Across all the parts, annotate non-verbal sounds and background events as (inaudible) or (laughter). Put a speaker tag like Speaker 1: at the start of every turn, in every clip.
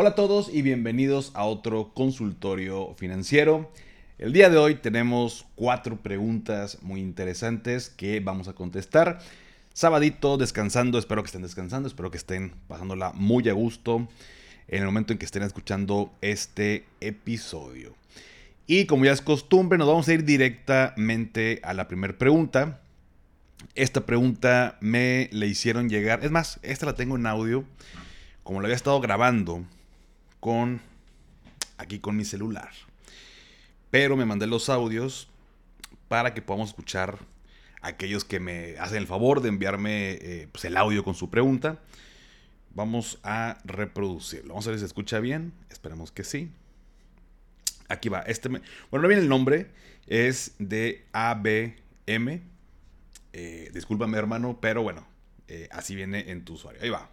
Speaker 1: Hola a todos y bienvenidos a otro consultorio financiero. El día de hoy tenemos cuatro preguntas muy interesantes que vamos a contestar. Sabadito, descansando, espero que estén descansando, espero que estén pasándola muy a gusto en el momento en que estén escuchando este episodio. Y como ya es costumbre, nos vamos a ir directamente a la primera pregunta. Esta pregunta me la hicieron llegar, es más, esta la tengo en audio, como la había estado grabando con aquí con mi celular. Pero me mandé los audios para que podamos escuchar a aquellos que me hacen el favor de enviarme eh, pues, el audio con su pregunta. Vamos a reproducirlo. Vamos a ver si se escucha bien. Esperemos que sí. Aquí va. Este bueno, no viene el nombre. Es de ABM. Eh, discúlpame, hermano, pero bueno, eh, así viene en tu usuario. Ahí va.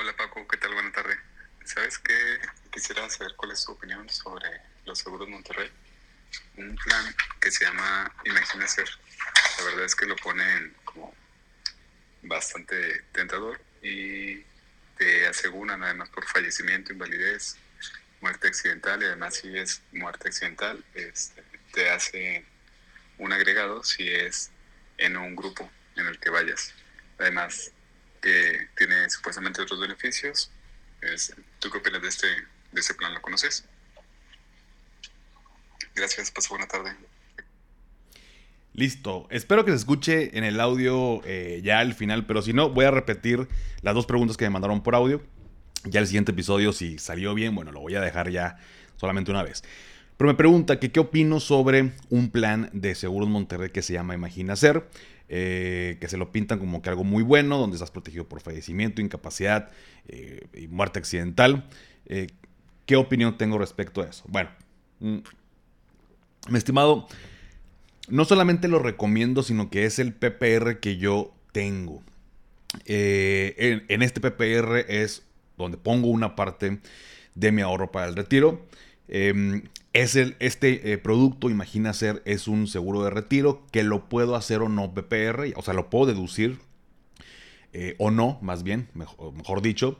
Speaker 2: Hola Paco, ¿qué tal? Buenas tardes. ¿Sabes qué? Quisiera saber cuál es tu opinión sobre los seguros Monterrey. Un plan que se llama Imagina Ser. La verdad es que lo ponen como bastante tentador y te aseguran además por fallecimiento, invalidez, muerte accidental y además si es muerte accidental este, te hace un agregado si es en un grupo en el que vayas. Además que tiene supuestamente otros beneficios. ¿Tú qué opinas de este, de este plan? ¿Lo conoces? Gracias, paso buena tarde.
Speaker 1: Listo. Espero que se escuche en el audio eh, ya al final, pero si no, voy a repetir las dos preguntas que me mandaron por audio. Ya el siguiente episodio, si salió bien, bueno, lo voy a dejar ya solamente una vez. Pero me pregunta que qué opino sobre un plan de Seguros Monterrey que se llama Imagina Ser. Eh, que se lo pintan como que algo muy bueno, donde estás protegido por fallecimiento, incapacidad eh, y muerte accidental. Eh, ¿Qué opinión tengo respecto a eso? Bueno, mm, mi estimado, no solamente lo recomiendo, sino que es el PPR que yo tengo. En, en, este PPR es donde pongo una parte de mi ahorro para el retiro. Em, es el, este eh, producto, imagina ser, es un seguro de retiro que lo puedo hacer o no PPR, o sea, lo puedo deducir eh, o no, más bien, mejor, dicho.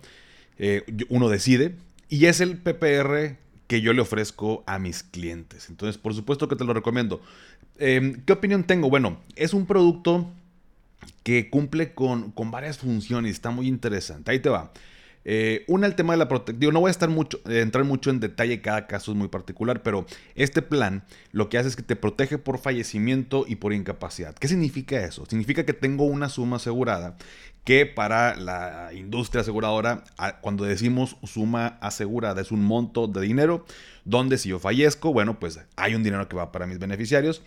Speaker 1: Eh, uno decide. Y es el PPR que yo le ofrezco a mis clientes. Entonces, por supuesto que te lo recomiendo. Em, ¿Qué opinión tengo? Bueno, es un producto que cumple con, con varias funciones. Está muy interesante. Ahí te va. Eh, una, el tema de la protección. No voy a estar mucho, eh, entrar mucho en detalle, cada caso es muy particular, pero este plan lo que hace es que te protege por fallecimiento y por incapacidad. ¿Qué significa eso? Significa que tengo una suma asegurada que para la industria aseguradora, cuando decimos suma asegurada, es un monto de dinero donde si yo fallezco, bueno, pues hay un dinero que va para mis beneficiarios.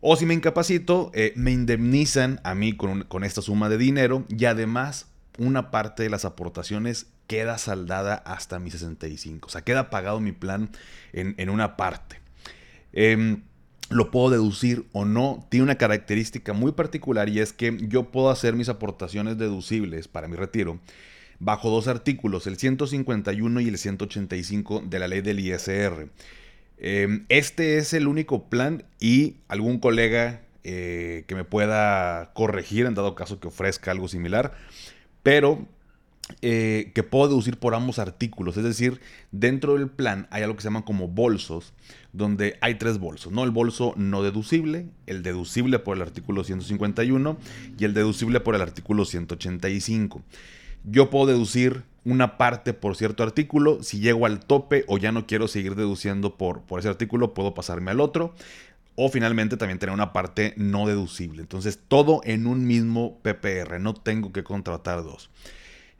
Speaker 1: O si me incapacito, eh, me indemnizan a mí con, con esta suma de dinero y además una parte de las aportaciones queda saldada hasta mi 65. O sea, queda pagado mi plan en, una parte. Em, lo puedo deducir o no. Tiene una característica muy particular y es que yo puedo hacer mis aportaciones deducibles para mi retiro bajo dos artículos, el 151 y el 185 de la ley del ISR. Em, este es el único plan y algún colega eh, que me pueda corregir en dado caso que ofrezca algo similar pero eh, que puedo deducir por ambos artículos. Es decir, dentro del plan hay algo que se llama como bolsos, donde hay tres bolsos, ¿no? El bolso no deducible, el deducible por el artículo 151 y el deducible por el artículo 185. Yo puedo deducir una parte por cierto artículo, si llego al tope o ya no quiero seguir deduciendo por, por ese artículo, puedo pasarme al otro. O finalmente también tener una parte no deducible. Entonces todo en un mismo PPR. No tengo que contratar dos.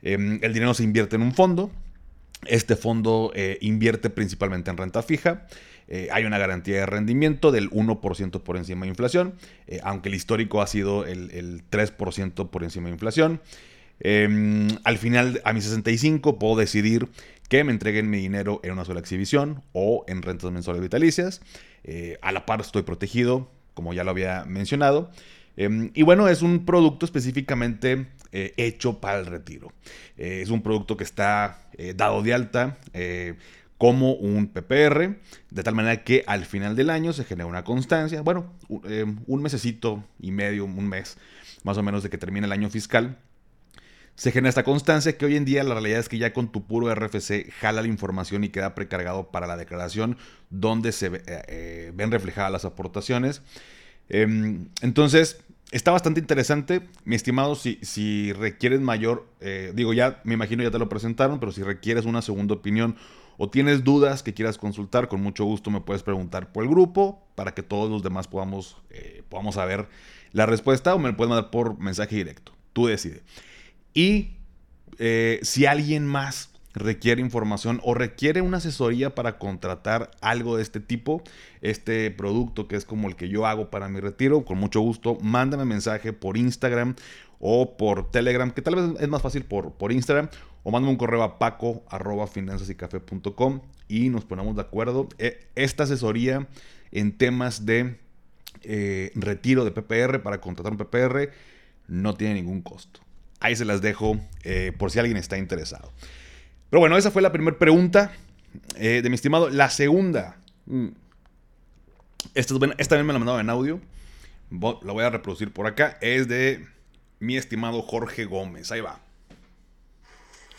Speaker 1: Em, el dinero se invierte en un fondo. Este fondo eh, invierte principalmente en renta fija. Eh, hay una garantía de rendimiento del 1% por encima de inflación, eh, aunque el histórico ha sido el, 3% por encima de inflación. Em, al final, a mis 65, puedo decidir que me entreguen mi dinero en una sola exhibición o en rentas mensuales vitalicias. A la par estoy protegido, como ya lo había mencionado. Em, y bueno, es un producto específicamente eh, hecho para el retiro. Eh, es un producto que está eh, dado de alta como un PPR, de tal manera que al final del año se genera una constancia, bueno, un mesecito y medio, un mes más o menos de que termine el año fiscal. Se genera esta constancia que hoy en día la realidad es que ya con tu puro RFC jala la información y queda precargado para la declaración donde se ven reflejadas las aportaciones. Em, entonces, está bastante interesante. Mi estimado, si, si requieres mayor, eh, digo, ya me imagino ya te lo presentaron, pero si requieres una segunda opinión o tienes dudas que quieras consultar, con mucho gusto me puedes preguntar por el grupo para que todos los demás podamos, eh, podamos saber la respuesta o me puedes mandar por mensaje directo. Tú decides. Y eh, si alguien más requiere información o requiere una asesoría para contratar algo de este tipo, este producto que es como el que yo hago para mi retiro, con mucho gusto, mándame mensaje por Instagram o por Telegram, que tal vez es más fácil por, por Instagram, o mándame un correo a paco arroba y nos ponemos de acuerdo. E, esta asesoría en temas de eh, retiro de PPR para contratar un PPR no tiene ningún costo. Ahí se las dejo eh, por si alguien está interesado. Pero bueno, esa fue la primera pregunta eh, de mi estimado. La segunda. Mm, esta, esta vez me la mandado en audio. La voy a reproducir por acá. Es de mi estimado Jorge Gómez. Ahí va.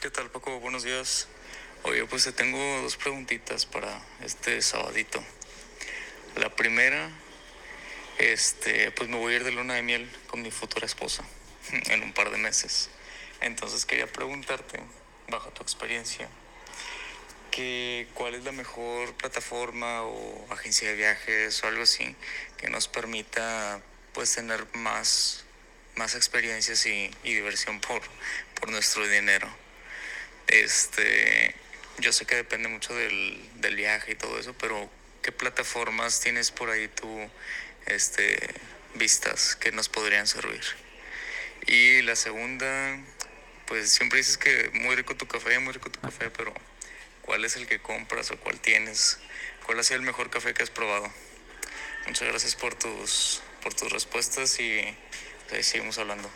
Speaker 3: ¿Qué tal, Paco? Buenos días. Oye, pues te tengo dos preguntitas para este sabadito. La primera, este, pues me voy a ir de luna de miel con mi futura esposa en un par de meses. Entonces quería preguntarte bajo tu experiencia, que cuál es la mejor plataforma o agencia de viajes o algo así que nos permita pues tener más, más experiencias y, diversión por, por nuestro dinero. Este, yo sé que depende mucho del, del, viaje y todo eso, pero ¿qué plataformas tienes por ahí tú este, vistas que nos podrían servir? Y la segunda, pues siempre dices que muy rico tu café, muy rico tu café, pero ¿cuál es el que compras o cuál tienes? ¿Cuál ha sido el mejor café que has probado? Muchas gracias por tus, por tus respuestas y seguimos hablando.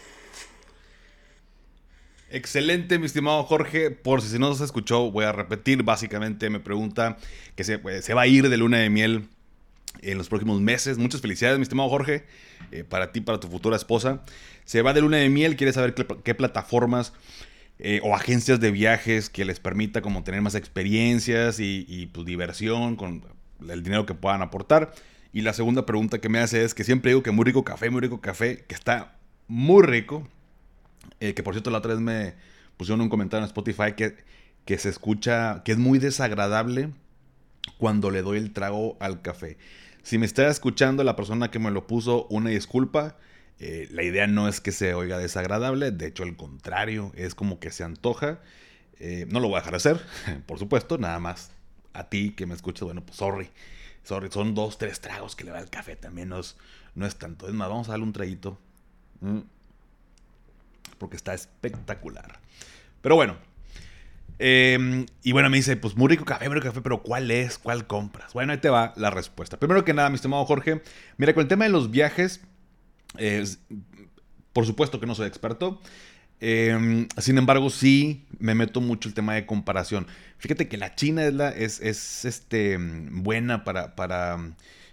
Speaker 1: Excelente, mi estimado Jorge. Por si no se escuchó, voy a repetir. Básicamente me pregunta que se, pues, se va a ir de luna de miel en los próximos meses. Muchas felicidades, mi estimado Jorge, eh, para ti, para tu futura esposa. Se va de luna de miel, quiere saber qué, plataformas eh, o agencias de viajes que les permita como tener más experiencias y, pues, diversión con el dinero que puedan aportar. Y la segunda pregunta que me hace es que siempre digo que muy rico café, muy rico café, que está muy rico. Eh, que por cierto la otra vez me pusieron un comentario en Spotify que, que se escucha, que es muy desagradable cuando le doy el trago al café. Si me está escuchando la persona que me lo puso, una disculpa. Eh, la idea no es que se oiga desagradable, de hecho al contrario, es como que se antoja. Eh, no lo voy a dejar de hacer, (laughs) por supuesto, nada más a ti que me escuchas, bueno, pues sorry. Sorry, son dos, tres tragos que le da el café, también no es, no es tanto. Es más, vamos a darle un traguito. Porque está espectacular. Pero bueno, Em, y bueno, me dice, pues muy rico café, muy rico café, pero ¿cuál es? ¿Cuál compras? Bueno, ahí te va la respuesta. Primero que nada, mi estimado Jorge, mira, con el tema de los viajes, por supuesto que no soy experto. Em, sin embargo, sí me meto mucho el tema de comparación. Fíjate que la China es, es, este, buena para, para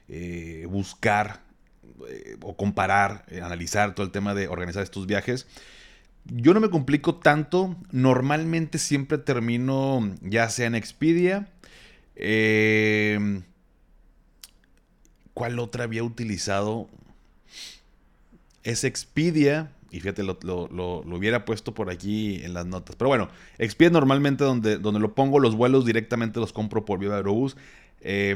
Speaker 1: eh, buscar eh, o comparar, eh, analizar todo el tema de organizar estos viajes. Yo no me complico tanto. Normalmente siempre termino ya sea en Expedia. Em, ¿Cuál otra había utilizado? Es Expedia. Y fíjate, lo, hubiera puesto por aquí en las notas. Pero bueno, Expedia normalmente donde, donde lo pongo, los vuelos directamente los compro por Viva Aerobús. Eh,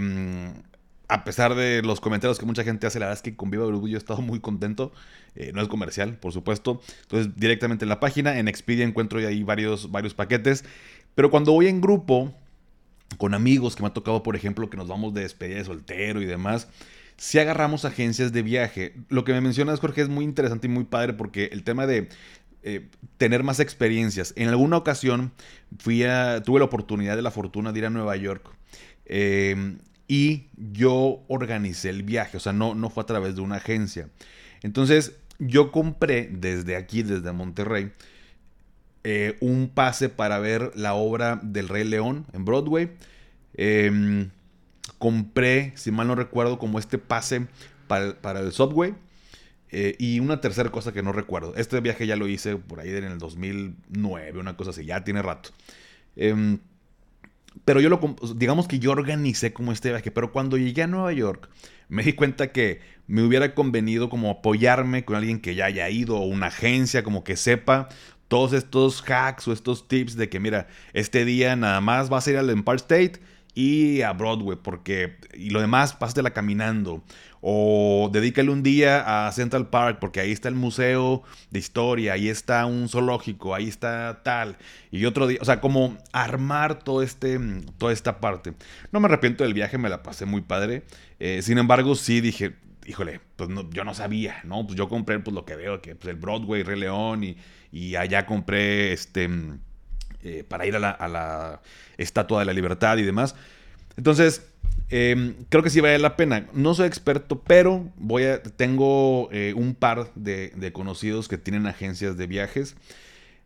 Speaker 1: a pesar de los comentarios que mucha gente hace, la verdad es que con Viva Aerobús yo he estado muy contento. Eh, no es comercial, por supuesto. Entonces, directamente en la página, en Expedia encuentro ahí varios, varios paquetes. Pero cuando voy en grupo, con amigos que me ha tocado, por ejemplo, que nos vamos de despedida de soltero y demás, si agarramos agencias de viaje. Lo que me mencionas, Jorge, es muy interesante y muy padre porque el tema de eh, tener más experiencias. En alguna ocasión fui a, tuve la oportunidad de la fortuna de ir a Nueva York em, y yo organicé el viaje, o sea, no, no fue a través de una agencia. Entonces, yo compré desde aquí, desde Monterrey, eh, un pase para ver la obra del Rey León en Broadway. Em, compré, si mal no recuerdo, como este pase para, el Subway. Eh, y una tercera cosa que no recuerdo. Este viaje ya lo hice por ahí en el 2009, una cosa así, ya tiene rato. Pero yo lo, digamos que yo organicé como este viaje, pero cuando llegué a Nueva York, me di cuenta que me hubiera convenido como apoyarme con alguien que ya haya ido o una agencia como que sepa todos estos hacks o estos tips de que mira, este día nada más vas a ir al Empire State y a Broadway porque y lo demás pásatela caminando o dedícale un día a Central Park porque ahí está el museo de historia, ahí está un zoológico, ahí está tal y otro día, o sea, como armar todo este toda esta parte. No me arrepiento del viaje, me la pasé muy padre. Eh, sin embargo, sí dije, híjole, pues no, yo no sabía, ¿no? Pues yo compré pues lo que veo, que pues, el Broadway, Rey León y, y allá compré este eh, para ir a la, Estatua de la Libertad y demás. Entonces, em, creo que sí vale la pena. No soy experto, pero voy a, tengo eh, un par de, de, conocidos que tienen agencias de viajes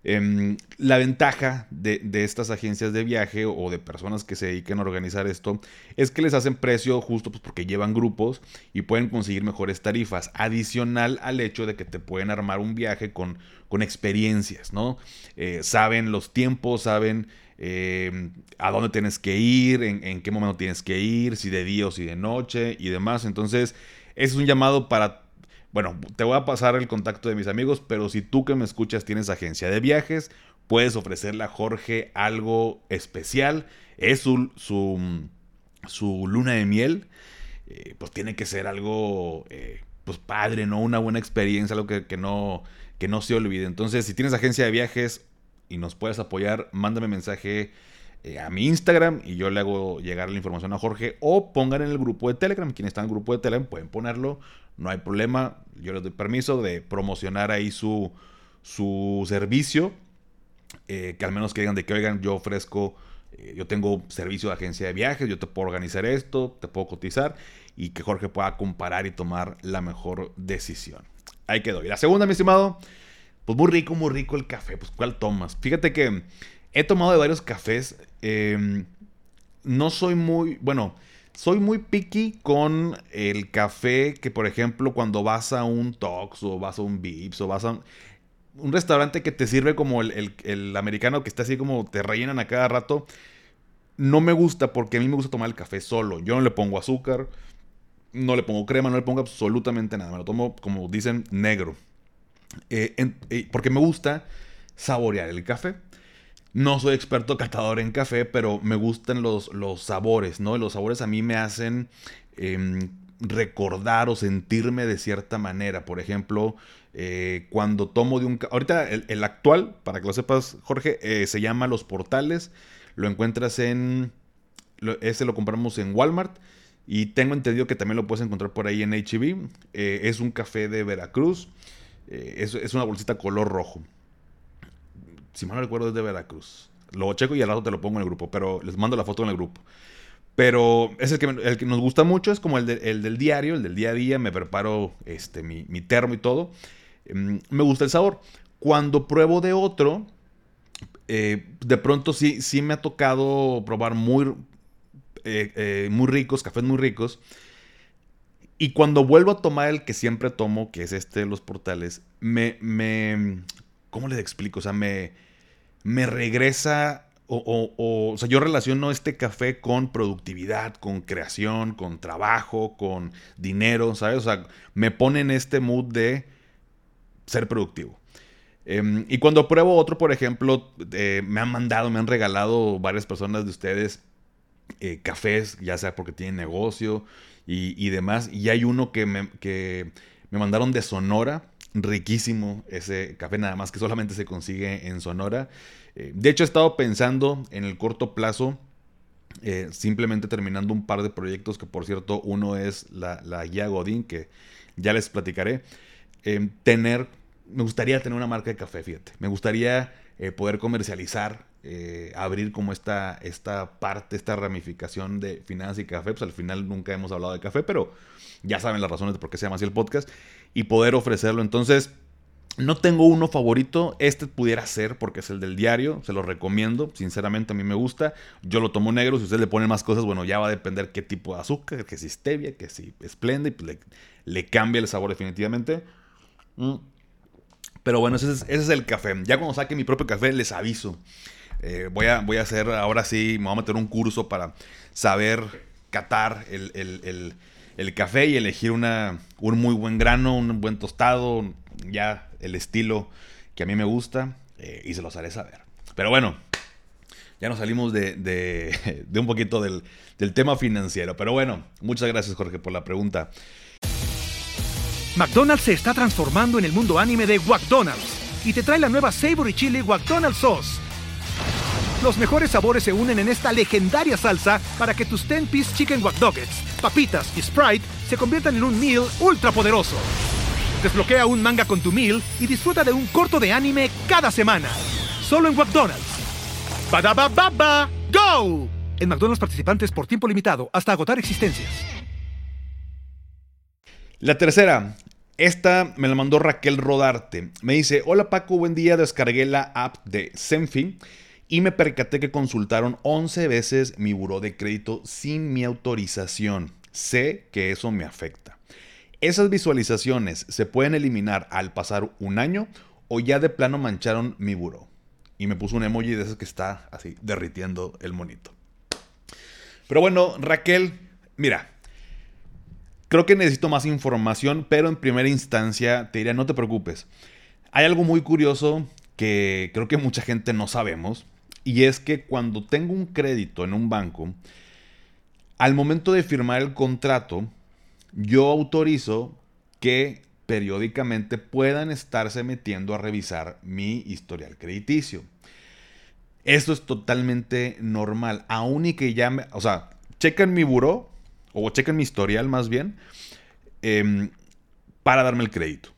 Speaker 1: Em, la ventaja de, estas agencias de viaje o de personas que se dediquen a organizar esto es que les hacen precio justo pues, porque llevan grupos y pueden conseguir mejores tarifas, adicional al hecho de que te pueden armar un viaje con, con experiencias, ¿no? Eh, saben los tiempos, saben em, a dónde tienes que ir, en, en qué momento tienes que ir, si de día o si de noche y demás. Entonces, es un llamado para bueno, te voy a pasar el contacto de mis amigos, pero si tú que me escuchas tienes agencia de viajes, puedes ofrecerle a Jorge algo especial. Es su, su, luna de miel. Eh, pues tiene que ser algo eh, pues padre, ¿no? Una buena experiencia, algo que, no, que no se olvide. Entonces, si tienes agencia de viajes y nos puedes apoyar, mándame mensaje eh, a mi Instagram y yo le hago llegar la información a Jorge o pongan en el grupo de Telegram. Quienes están en el grupo de Telegram pueden ponerlo no hay problema. Yo les doy permiso de promocionar ahí su, su servicio. Eh, que al menos que digan de que, oigan, yo ofrezco, eh, yo tengo servicio de agencia de viajes, yo te puedo organizar esto, te puedo cotizar y que Jorge pueda comparar y tomar la mejor decisión. Ahí quedó. Y la segunda, mi estimado, pues muy rico, muy rico el café. Pues, ¿cuál tomas? Fíjate que he tomado de varios cafés. Em, no soy muy, bueno, soy muy picky con el café que, por ejemplo, cuando vas a un Tox o vas a un Vips o vas a un, restaurante que te sirve como el, americano que está así como te rellenan a cada rato, no me gusta porque a mí me gusta tomar el café solo. Yo no le pongo azúcar, no le pongo crema, no le pongo absolutamente nada. Me lo tomo, como dicen, negro. Eh, eh, porque me gusta saborear el café. No soy experto catador en café, pero me gustan los, los sabores, ¿no? Los sabores a mí me hacen em, recordar o sentirme de cierta manera. Por ejemplo, eh, cuando tomo de un... Ahorita el, actual, para que lo sepas, Jorge, eh, se llama Los Portales. Lo encuentras en... ese lo compramos en Walmart. Y tengo entendido que también lo puedes encontrar por ahí en HB. E es un café de Veracruz. es, es una bolsita color rojo si mal no recuerdo, es de Veracruz. Lo checo y al lado te lo pongo en el grupo, pero les mando la foto en el grupo. Pero es el que, el que nos gusta mucho, es como el, del diario, el del día a día. Me preparo este, mi, termo y todo. Em, me gusta el sabor. Cuando pruebo de otro, eh, de pronto sí, sí me ha tocado probar muy, eh, eh, muy ricos, cafés muy ricos. Y cuando vuelvo a tomar el que siempre tomo, que es este de los portales, me, me, ¿Cómo les explico? O sea, me, me regresa o, sea, yo relaciono este café con productividad, con creación, con trabajo, con dinero, ¿sabes? O sea, me pone en este mood de ser productivo. Em, y cuando pruebo otro, por ejemplo, eh, me han mandado, me han regalado varias personas de ustedes eh, cafés, ya sea porque tienen negocio y, y, demás. Y hay uno que me, que me mandaron de Sonora, riquísimo ese café, nada más que solamente se consigue en Sonora. Eh, de hecho, he estado pensando en el corto plazo, eh, simplemente terminando un par de proyectos, que por cierto, uno es la, la guía Godín, que ya les platicaré. tener, me gustaría tener una marca de café, fíjate. Me gustaría poder comercializar eh, abrir como esta, esta parte, esta ramificación de finanzas y café. Pues al final nunca hemos hablado de café, pero ya saben las razones de por qué se llama así el podcast. Y poder ofrecerlo. Entonces, no tengo uno favorito. Este pudiera ser porque es el del diario. Se lo recomiendo. Sinceramente, a mí me gusta. Yo lo tomo negro. Si ustedes le ponen más cosas, bueno, ya va a depender qué tipo de azúcar, que si stevia, que si esplende. Pues le, cambia el sabor definitivamente. Mm. Pero bueno, ese es, ese es el café. Ya cuando saque mi propio café, les aviso. Eh, voy, a, voy a hacer, ahora sí, me voy a meter un curso para saber catar el, café y elegir una, un muy buen grano, un buen tostado, ya el estilo que a mí me gusta eh, y se los haré saber. Pero bueno, ya nos salimos de, de, (laughs) de un poquito del, del tema financiero. Pero bueno, muchas gracias Jorge por la pregunta.
Speaker 4: McDonald's se está transformando en el mundo anime de McDonald's y te trae la nueva Savory Chili McDonald's Sauce los mejores sabores se unen en esta legendaria salsa para que tus 10-piece chicken wack papitas y Sprite se conviertan en un meal ultra poderoso. Desbloquea un manga con tu meal y disfruta de un corto de anime cada semana. Solo en McDonald's. baba ¡Go! En McDonald's participantes por tiempo limitado hasta agotar existencias.
Speaker 1: La tercera, esta me la mandó Raquel Rodarte. Me dice, hola Paco, buen día, descargué la app de Senfi y me percaté que consultaron 11 veces mi buró de crédito sin mi autorización. Sé que eso me afecta. Esas visualizaciones se pueden eliminar al pasar un año o ya de plano mancharon mi buró. Y me puso un emoji de esos que está así derritiendo el monito. Pero bueno, Raquel, mira, creo que necesito más información, pero en primera instancia te diría, no te preocupes. Hay algo muy curioso que creo que mucha gente no sabemos y es que cuando tengo un crédito en un banco, al momento de firmar el contrato, yo autorizo que periódicamente puedan estarse metiendo a revisar mi historial crediticio. Esto es totalmente normal, aún y que ya me, o sea, chequen mi buró, o chequen mi historial más bien, em, para darme el crédito.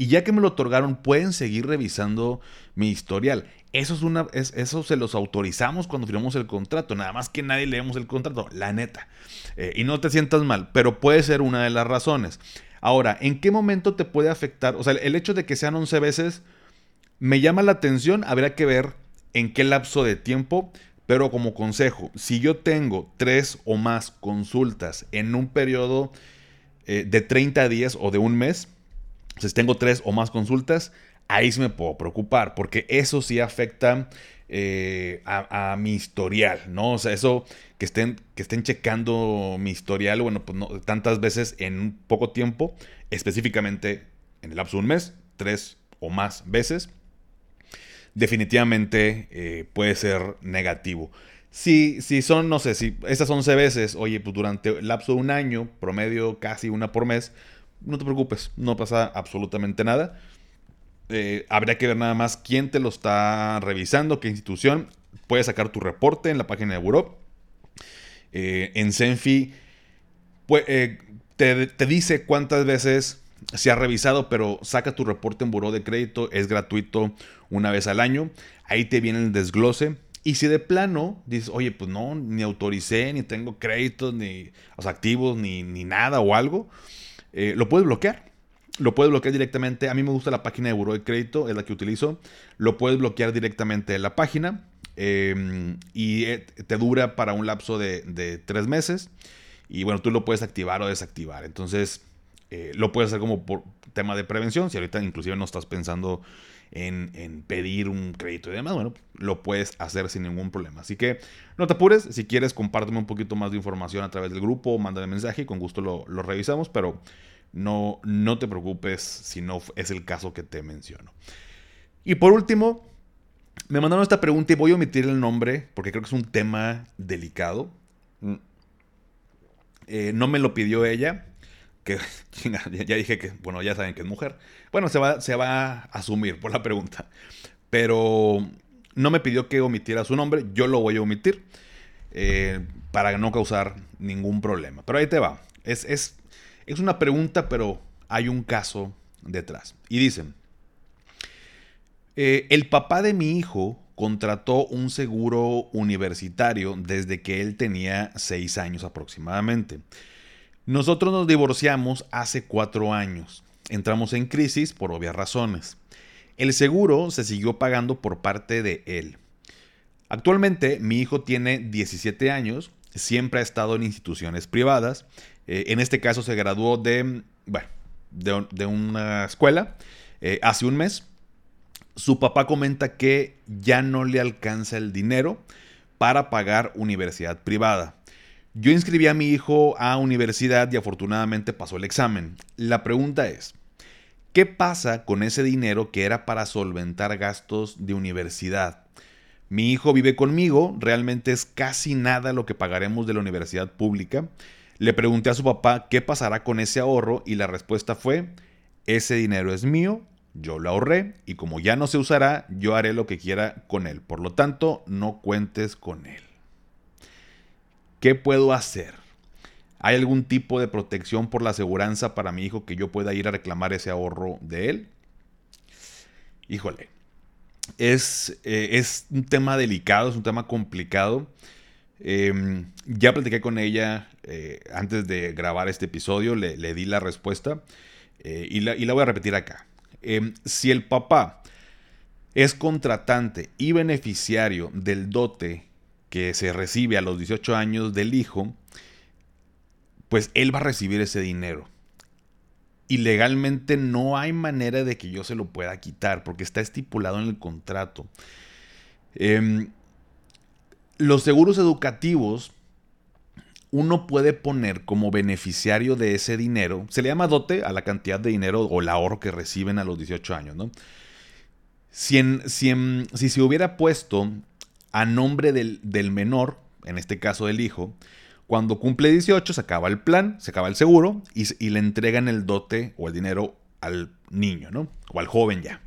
Speaker 1: Y ya que me lo otorgaron, pueden seguir revisando mi historial. Eso, es una, eso se los autorizamos cuando firmamos el contrato. Nada más que nadie leemos el contrato, la neta. Eh, y no te sientas mal, pero puede ser una de las razones. Ahora, ¿en qué momento te puede afectar? O sea, el hecho de que sean 11 veces me llama la atención. Habrá que ver en qué lapso de tiempo. Pero como consejo, si yo tengo tres o más consultas en un periodo eh, de 30 días o de un mes, si tengo tres o más consultas, ahí sí me puedo preocupar, porque eso sí afecta eh, a, mi historial, ¿no? O sea, eso que estén, que estén checando mi historial, bueno, pues no, tantas veces en poco tiempo, específicamente en el lapso de un mes, tres o más veces, definitivamente eh, puede ser negativo. Si, si son, no sé, si esas 11 veces, oye, pues durante el lapso de un año, promedio casi una por mes, no te preocupes, no pasa absolutamente nada. Eh, habría que ver nada más quién te lo está revisando, qué institución. Puedes sacar tu reporte en la página de Buró. Eh, en Senfi eh, te, dice cuántas veces se ha revisado, pero saca tu reporte en Buró de Crédito. Es gratuito una vez al año. Ahí te viene el desglose. Y si de plano dices, oye, pues no, ni autoricé, ni tengo créditos, ni los activos, ni, ni nada o algo, lo puedes bloquear lo puedes bloquear directamente. A mí me gusta la página de Buró de Crédito, es la que utilizo. Lo puedes bloquear directamente en la página em, y eh, te dura para un lapso de, tres meses. Y bueno, tú lo puedes activar o desactivar. Entonces, eh, lo puedes hacer como por tema de prevención. Si ahorita inclusive no estás pensando en, pedir un crédito y demás, bueno, lo puedes hacer sin ningún problema. Así que no te apures. Si quieres, compárteme un poquito más de información a través del grupo, mándame mensaje y con gusto lo, lo revisamos. Pero no, no te preocupes si no es el caso que te menciono. Y por último, me mandaron esta pregunta y voy a omitir el nombre porque creo que es un tema delicado. Mm. Eh, no me lo pidió ella, que (laughs) ya dije que, bueno, ya saben que es mujer. Bueno, se va, se va a asumir por la pregunta. Pero no me pidió que omitiera su nombre, yo lo voy a omitir eh, para no causar ningún problema. Pero ahí te va. Es, es, es una pregunta, pero hay un caso detrás. Y dicen, eh, el papá de mi hijo contrató un seguro universitario desde que él tenía seis años aproximadamente. Nosotros nos divorciamos hace cuatro años. Entramos en crisis por obvias razones. El seguro se siguió pagando por parte de él. Actualmente mi hijo tiene 17 años, siempre ha estado en instituciones privadas. Eh, en este caso se graduó de, de, una escuela eh, hace un mes. Su papá comenta que ya no le alcanza el dinero para pagar universidad privada. Yo inscribí a mi hijo a universidad y afortunadamente pasó el examen. La pregunta es, ¿qué pasa con ese dinero que era para solventar gastos de universidad? Mi hijo vive conmigo, realmente es casi nada lo que pagaremos de la universidad pública. Le pregunté a su papá qué pasará con ese ahorro y la respuesta fue, ese dinero es mío, yo lo ahorré y como ya no se usará, yo haré lo que quiera con él. Por lo tanto, no cuentes con él. ¿Qué puedo hacer? ¿Hay algún tipo de protección por la aseguranza para mi hijo que yo pueda ir a reclamar ese ahorro de él? Híjole, es, eh, es un tema delicado, es un tema complicado. Em, ya platiqué con ella eh, antes de grabar este episodio, le, di la respuesta eh, y, la, y, la, voy a repetir acá. Em, si el papá es contratante y beneficiario del dote que se recibe a los 18 años del hijo, pues él va a recibir ese dinero. Y legalmente no hay manera de que yo se lo pueda quitar porque está estipulado en el contrato. Em, los seguros educativos, uno puede poner como beneficiario de ese dinero, se le llama dote a la cantidad de dinero o el ahorro que reciben a los 18 años, ¿no? Si, si, si se hubiera puesto a nombre del, menor, en este caso del hijo, cuando cumple 18 se acaba el plan, se acaba el seguro y, le entregan el dote o el dinero al niño, ¿no? O al joven ya.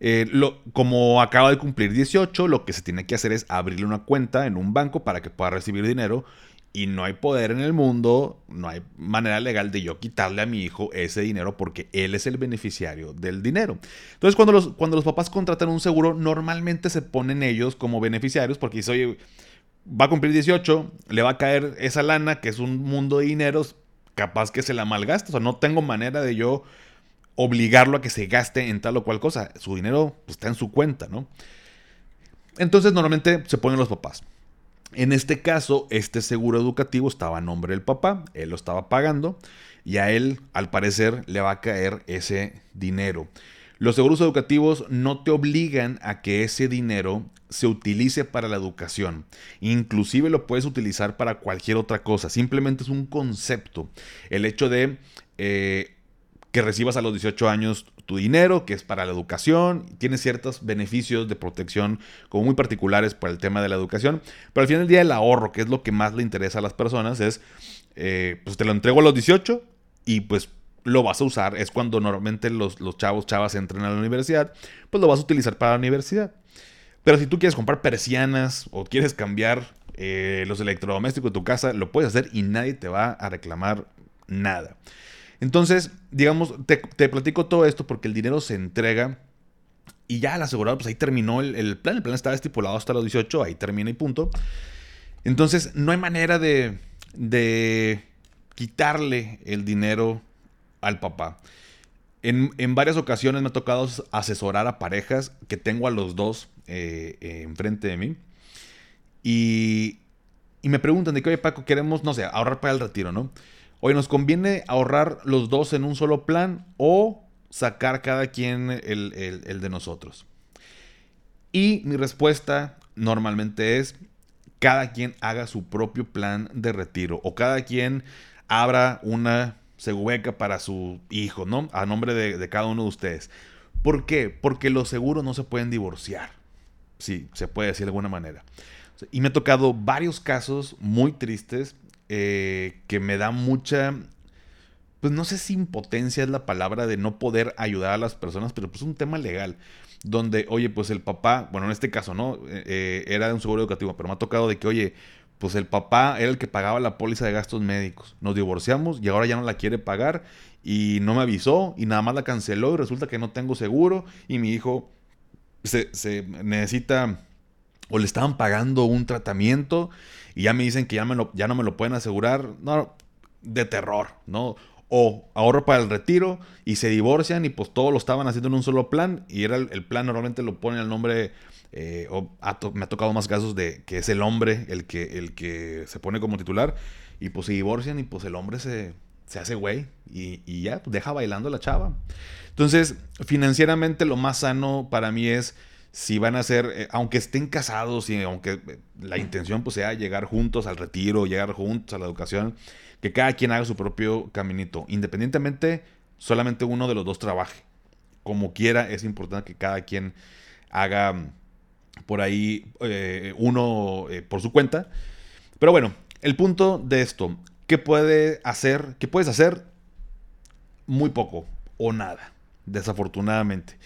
Speaker 1: Eh, lo, como acaba de cumplir 18, lo que se tiene que hacer es abrirle una cuenta en un banco para que pueda recibir dinero y no hay poder en el mundo, no hay manera legal de yo quitarle a mi hijo ese dinero porque él es el beneficiario del dinero. Entonces, cuando los, cuando los papás contratan un seguro, normalmente se ponen ellos como beneficiarios porque dice, oye, va a cumplir 18, le va a caer esa lana, que es un mundo de dineros, capaz que se la malgasta. O sea, no tengo manera de yo obligarlo a que se gaste en tal o cual cosa. Su dinero pues, está en su cuenta, ¿no? Entonces, normalmente se ponen los papás. En este caso, este seguro educativo estaba a nombre del papá, él lo estaba pagando y a él, al parecer, le va a caer ese dinero. Los seguros educativos no te obligan a que ese dinero se utilice para la educación. Inclusive lo puedes utilizar para cualquier otra cosa. Simplemente es un concepto. El hecho de eh, que recibas a los 18 años tu dinero, que es para la educación, tiene ciertos beneficios de protección como muy particulares para el tema de la educación, pero al final del día el ahorro, que es lo que más le interesa a las personas, es, eh, pues te lo entrego a los 18 y pues lo vas a usar, es cuando normalmente los, los chavos, chavas entran a la universidad, pues lo vas a utilizar para la universidad. Pero si tú quieres comprar persianas o quieres cambiar eh, los electrodomésticos de tu casa, lo puedes hacer y nadie te va a reclamar nada. Entonces, digamos, te, platico todo esto porque el dinero se entrega y ya el asegurado, pues ahí terminó el, plan. El plan estaba estipulado hasta los 18, ahí termina y punto. Entonces, no hay manera de, quitarle el dinero al papá. En, varias ocasiones me ha tocado asesorar a parejas que tengo a los dos eh, eh, enfrente de mí. Y, y me preguntan de qué, oye Paco, queremos, no sé, ahorrar para el retiro, ¿no? Oye, ¿nos conviene ahorrar los dos en un solo plan o sacar cada quien el, de nosotros? Y mi respuesta normalmente es, cada quien haga su propio plan de retiro o cada quien abra una segubeca para su hijo, ¿no? A nombre de, de, cada uno de ustedes. ¿Por qué? Porque los seguros no se pueden divorciar. Sí, se puede decir de alguna manera. Y me ha tocado varios casos muy tristes eh, que me da mucha, pues no sé si impotencia es la palabra de no poder ayudar a las personas, pero pues un tema legal, donde, oye, pues el papá, bueno, en este caso, ¿no? Eh, eh, era de un seguro educativo, pero me ha tocado de que, oye, pues el papá era el que pagaba la póliza de gastos médicos. Nos divorciamos y ahora ya no la quiere pagar y no me avisó y nada más la canceló y resulta que no tengo seguro y mi hijo se, se necesita o le estaban pagando un tratamiento y ya me dicen que ya, me lo, ya no me lo pueden asegurar. No, de terror, ¿no? o ahorro para el retiro y se divorcian y pues todo lo estaban haciendo en un solo plan y era el, plan normalmente lo ponen al nombre eh, o me ha tocado más casos de que es el hombre el que, el que se pone como titular y pues se divorcian y pues el hombre se, se hace güey y, ya pues, deja bailando la chava. Entonces financieramente lo más sano para mí es si van a ser, eh, aunque estén casados y aunque la intención pues sea llegar juntos al retiro, llegar juntos a la educación, que cada quien haga su propio caminito. Independientemente, solamente uno de los dos trabaje. Como quiera, es importante que cada quien haga mm, por ahí eh, uno eh, por su cuenta. Pero bueno, el punto de esto, ¿qué puede hacer? ¿Qué puedes hacer? Muy poco o nada, desafortunadamente.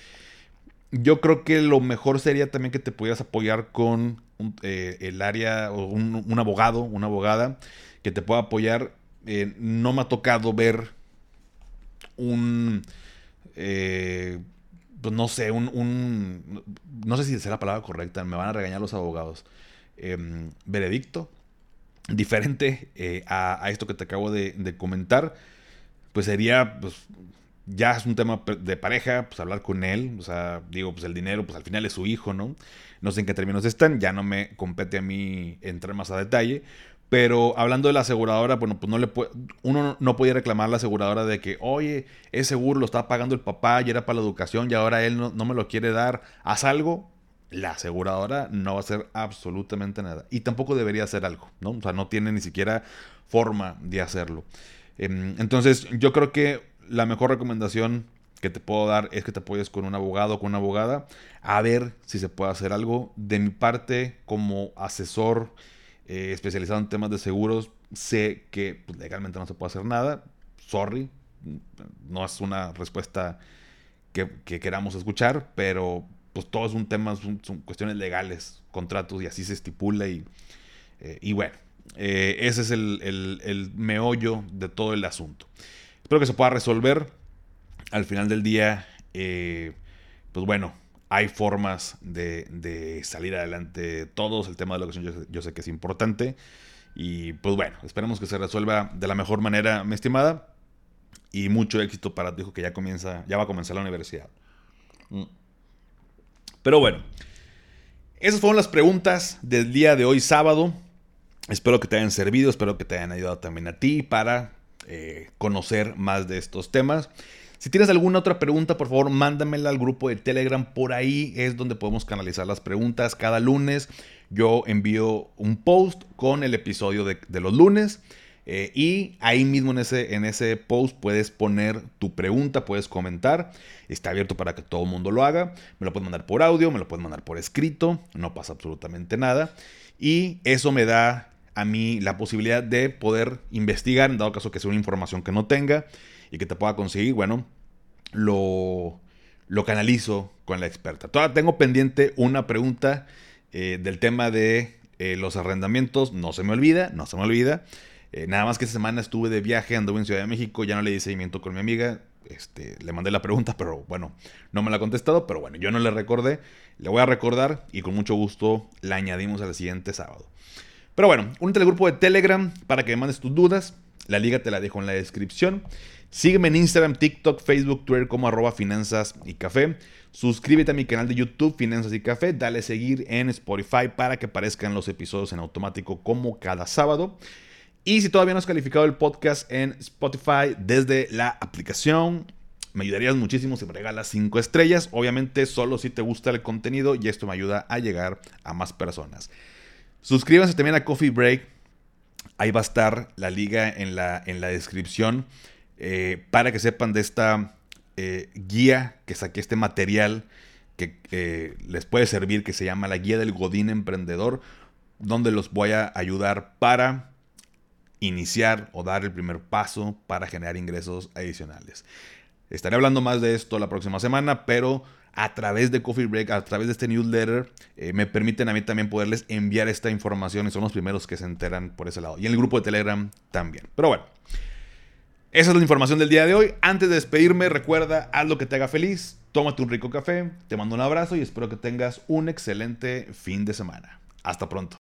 Speaker 1: Yo creo que lo mejor sería también que te pudieras apoyar con eh, el área o un, un abogado, una abogada que te pueda apoyar eh, no me ha tocado ver un... Eh, pues no sé, un, No sé si es la palabra correcta, me van a regañar los abogados. Em, veredicto diferente eh, a, esto que te acabo de, comentar, pues sería, pues ya es un tema de pareja, pues hablar con él, o sea, digo, pues el dinero, pues al final es su hijo, ¿no? No sé en qué términos están, ya no me compete a mí entrar más a detalle, pero hablando de la aseguradora, bueno, pues no le puede, uno no podía reclamar a la aseguradora de que, oye, ese seguro lo estaba pagando el papá y era para la educación y ahora él no, me lo quiere dar. Haz algo. La aseguradora no va a hacer absolutamente nada. Y tampoco debería hacer algo, ¿no? O sea, no tiene ni siquiera forma de hacerlo. Em, entonces, yo creo que la mejor recomendación que te puedo dar es que te apoyes con un abogado o con una abogada a ver si se puede hacer algo. De mi parte, como asesor eh, especializado en temas de seguros, sé que pues, legalmente no se puede hacer nada. Sorry, no es una respuesta que, queramos escuchar, pero pues todo es un tema, son, cuestiones legales, contratos y así se estipula y, eh, y bueno, eh, ese es el, el, meollo de todo el asunto. Espero que se pueda resolver. Al final del día, pues bueno, hay formas de, salir adelante todos. El tema de la educación yo, sé que es importante. Y pues bueno, esperemos que se resuelva de la mejor manera, mi estimada. Y mucho éxito para tu hijo que ya comienza, ya va a comenzar la universidad. Mm. Pero bueno, esas fueron las preguntas del día de hoy sábado. Espero que te hayan servido, espero que te hayan ayudado también a ti para eh, conocer más de estos temas. Si tienes alguna otra pregunta, por favor, mándamela al grupo de Telegram. Por ahí es donde podemos canalizar las preguntas. Cada lunes yo envío un post con el episodio de, los lunes. Eh, y ahí mismo en ese, en ese post puedes poner tu pregunta, puedes comentar. Está abierto para que todo el mundo lo haga. Me lo puedes mandar por audio, me lo puedes mandar por escrito. No pasa absolutamente nada. Y eso me da a mí la posibilidad de poder investigar, en dado caso que sea una información que no tenga y que te pueda conseguir, bueno, lo, lo canalizo con la experta. Todavía tengo pendiente una pregunta eh, del tema de eh, los arrendamientos. No se me olvida, no se me olvida. Eh, nada más que esta semana estuve de viaje, anduve en Ciudad de México, ya no le di seguimiento con mi amiga. Este, le mandé la pregunta, pero bueno, no me la ha contestado. Pero bueno, yo no le recordé. Le voy a recordar y con mucho gusto la añadimos al siguiente sábado. Pero bueno, únete al grupo de Telegram para que me mandes tus dudas. La liga te la dejo en la descripción. Sígueme en Instagram, TikTok, Facebook, Twitter como arroba finanzas y café. Suscríbete a mi canal de YouTube Finanzas y Café. Dale seguir en Spotify para que aparezcan los episodios en automático como cada sábado. Y si todavía no has calificado el podcast en Spotify desde la aplicación, me ayudarías muchísimo si me regalas 5 estrellas. Obviamente solo si te gusta el contenido y esto me ayuda a llegar a más personas. Suscríbanse también a Coffee Break Ahí va a estar la liga en la, en la descripción eh, para que sepan de esta eh, guía que saqué, este material que eh, les puede servir, que se llama la guía del Godín Emprendedor, donde los voy a ayudar para iniciar o dar el primer paso para generar ingresos adicionales. Estaré hablando más de esto la próxima semana, pero a través de Coffee Break, a través de este newsletter, eh, me permiten a mí también poderles enviar esta información y son los primeros que se enteran por ese lado. Y en el grupo de Telegram también. Pero bueno, esa es la información del día de hoy. Antes de despedirme, recuerda, haz lo que te haga feliz, tómate un rico café, te mando un abrazo y espero que tengas un excelente fin de semana. Hasta pronto.